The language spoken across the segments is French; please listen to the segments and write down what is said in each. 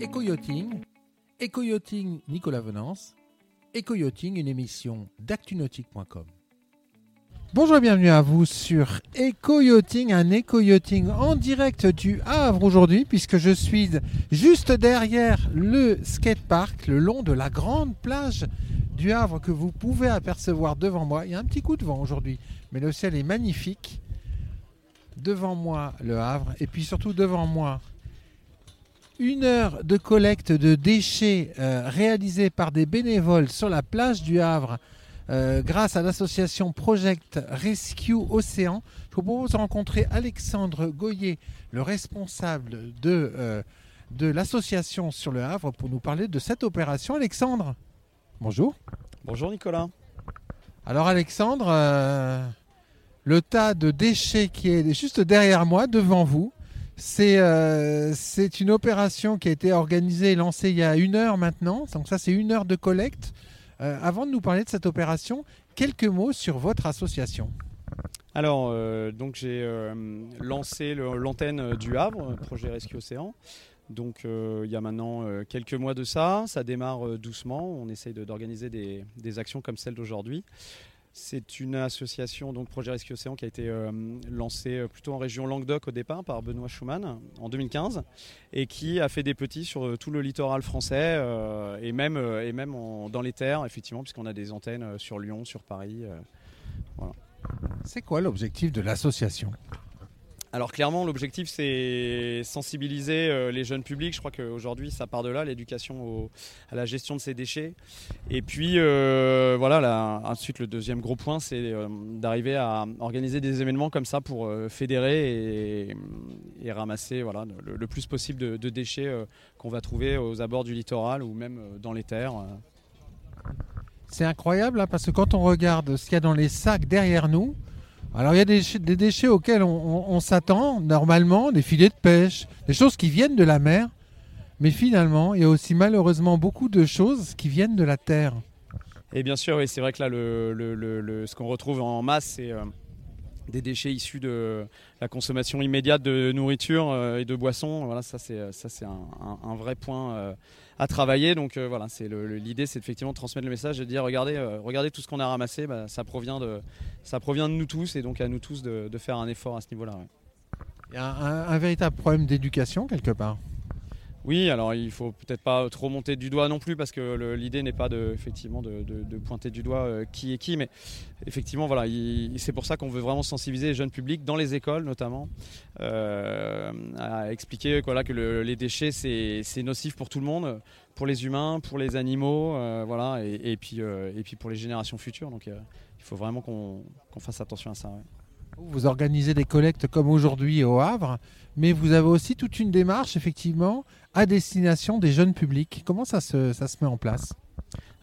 Éco-yachting, Éco-yachting Nicolas Venance, Éco-yachting, une émission d'actunautique.com. Bonjour et bienvenue à vous sur Éco-yachting, un éco-yachting en direct du Havre aujourd'hui, puisque je suis juste derrière le skatepark, le long de la grande plage du Havre que vous pouvez apercevoir devant moi. Il y a un petit coup de vent aujourd'hui, mais le ciel est magnifique. Devant moi, le Havre, et puis surtout devant moi, une heure de collecte de déchets euh, réalisée par des bénévoles sur la plage du Havre euh, grâce à l'association Project Rescue Océan. Je vous propose de rencontrer Alexandre Goyer, le responsable de, euh, de l'association sur le Havre, pour nous parler de cette opération. Alexandre, bonjour. Bonjour Nicolas. Alors Alexandre, le tas de déchets qui est juste derrière moi, devant vous, c'est euh, c'est une opération qui a été organisée et lancée il y a une heure maintenant. Donc ça, c'est une heure de collecte. Euh, avant de nous parler de cette opération, quelques mots sur votre association. Alors, euh, donc j'ai lancé l'antenne du Havre, projet Rescue Océan. Donc, il y a maintenant quelques mois de ça. Ça démarre doucement. On essaye d'organiser des actions comme celle d'aujourd'hui. C'est une association, donc Projet Rescue Océan, qui a été euh, lancée euh, plutôt en région Languedoc au départ par Benoît Schumann en 2015 et qui a fait des petits sur euh, tout le littoral français et même, dans les terres, effectivement, puisqu'on a des antennes sur Lyon, sur Paris. C'est quoi l'objectif de l'association? Alors clairement, l'objectif c'est sensibiliser euh, les jeunes publics. Je crois qu'aujourd'hui, ça part de là, l'éducation à la gestion de ces déchets. Et puis euh, voilà, là, ensuite le deuxième gros point, c'est euh, d'arriver à organiser des événements comme ça pour fédérer et, ramasser voilà, le, plus possible de, déchets qu'on va trouver aux abords du littoral ou même dans les terres. C'est incroyable hein, parce que quand on regarde ce qu'il y a dans les sacs derrière nous, alors il y a des, déchets- auxquels on, s'attend normalement, des filets de pêche, des choses qui viennent de la mer, mais finalement il y a aussi malheureusement beaucoup de choses qui viennent de la terre. Et bien sûr, oui, c'est vrai que là, ce qu'on retrouve en masse, c'est euh, des déchets issus de la consommation immédiate de nourriture euh, et de boissons. Voilà, ça c'est ça c'est un, vrai point euh, à travailler. Donc euh, voilà, c'est l'idée, c'est effectivement de transmettre le message et de dire regardez, euh, regardez tout ce qu'on a ramassé, bah, ça provient de ça provient de nous tous et donc à nous tous de, faire un effort à ce niveau-là. Il y a un véritable problème d'éducation quelque part. Oui, alors il faut peut-être pas trop monter du doigt non plus parce que l'idée n'est pas de effectivement de, pointer du doigt euh, qui est qui, mais effectivement voilà, il- c'est pour ça qu'on veut vraiment sensibiliser les jeunes publics dans les écoles notamment euh, à expliquer que, les déchets c'est nocif pour tout le monde, pour les humains, pour les animaux, euh, voilà, et, puis et puis pour les générations futures. Donc il faut vraiment qu'on fasse attention à ça. Vous organisez des collectes comme aujourd'hui au Havre, mais vous avez aussi toute une démarche effectivement à destination des jeunes publics. Comment ça se, met en place?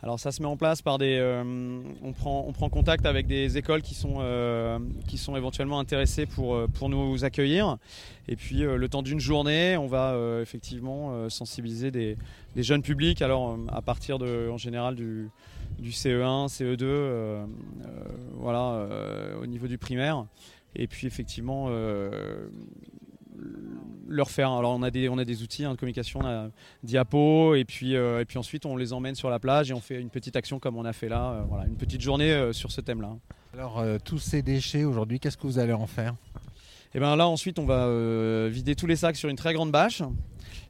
Alors ça se met en place par des, euh, on prend on prend contact avec des écoles qui sont euh, qui sont éventuellement intéressées pour euh, pour nous accueillir. Et puis le temps d'une journée on va effectivement sensibiliser des, des jeunes publics. Alors à partir de en général du du CE1 CE2 euh, euh, voilà au niveau du primaire. Et puis effectivement leur faire alors on a des on a des outils hein, de communication on a diapo et puis euh, et puis ensuite on les emmène sur la plage et on fait une petite action comme on a fait là euh, voilà une petite journée euh, sur ce thème là Alors tous ces déchets aujourd'hui, qu'est-ce que vous allez en faire? Et bien là ensuite on va euh, vider tous les sacs sur une très grande bâche.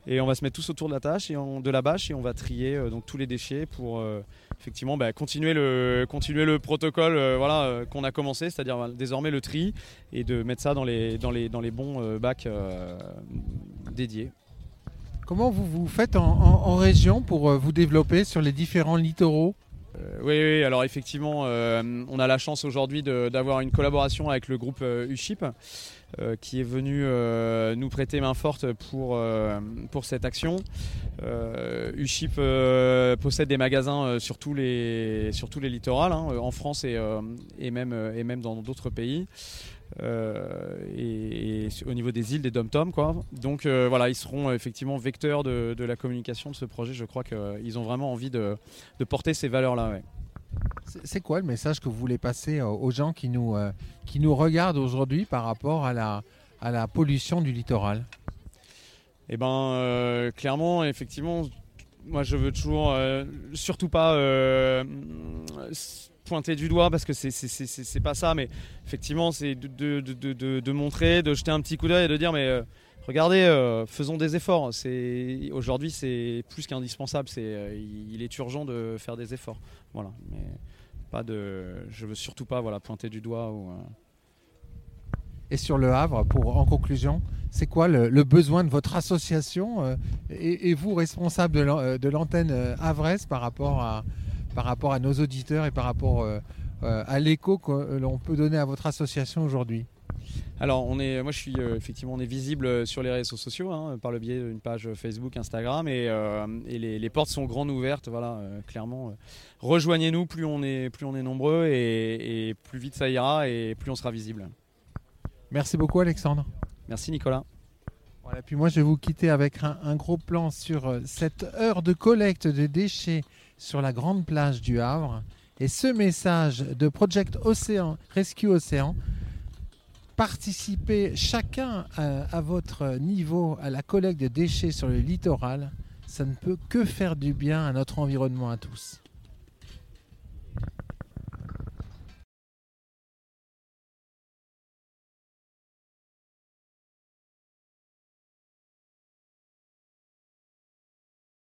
Et on va se mettre tous autour de la tâche et on- de la bâche et on va trier euh, donc tous les déchets pour euh, effectivement bah, continuer le continuer le protocole voilà qu'on a commencé c'est-à-dire voilà, désormais le tri et de mettre ça dans les dans les dans les bons bacs dédiés. Comment vous vous faites en, en- en région pour vous développer sur les différents littoraux? Oui, oui, alors effectivement, euh, on a la chance aujourd'hui d'avoir une collaboration avec le groupe euh, USHIP qui est venu euh, nous prêter main forte pour, euh, pour cette action. Euh, USHIP euh, possède des magasins euh, sur, tous les, sur tous les littorales, hein, en France et, euh, et, même, euh, et même dans d'autres pays. Euh, et, au niveau des îles, des dom-toms. Quoi. Donc euh, voilà, ils seront euh, effectivement vecteurs de, de la communication de ce projet. Je crois qu'ils ont vraiment envie de, de porter ces valeurs-là. C'est quoi le message que vous voulez passer euh, aux gens qui nous, euh, qui nous regardent aujourd'hui par rapport à la, à la pollution du littoral? Eh ben, clairement, effectivement, moi je veux toujours surtout pas pointer du doigt parce que c'est pas ça, mais effectivement, c'est de, de, de, de, montrer, de jeter un petit coup d'œil et de dire, mais regardez, euh, faisons des efforts. C'est aujourd'hui, c'est plus qu'indispensable. Euh, il est urgent de faire des efforts. Voilà, mais pas de. Je veux surtout pas, voilà, pointer du doigt ou. Euh. Et sur le Havre, pour en conclusion, c'est quoi le, besoin de votre association et, vous responsable de l'antenne Havres par rapport à par rapport à nos auditeurs et par rapport à l'écho que l'on peut donner à votre association aujourd'hui? Alors, on est, moi, je suis euh, effectivement, on est visible sur les réseaux sociaux hein, par le biais d'une page Facebook, Instagram, et, euh, les, portes sont grandes ouvertes. Voilà, euh, clairement, rejoignez-nous. Plus on est, plus on est nombreux, et, plus vite ça ira, et plus on sera visible. Merci beaucoup, Alexandre. Merci, Nicolas. Voilà, puis moi, je vais vous quitter avec un, un gros plan sur cette heure de collecte de déchets sur la grande plage du Havre. Et ce message de Project Océan, Rescue Océan, participez chacun à, votre niveau à la collecte de déchets sur le littoral, ça ne peut que faire du bien à notre environnement à tous.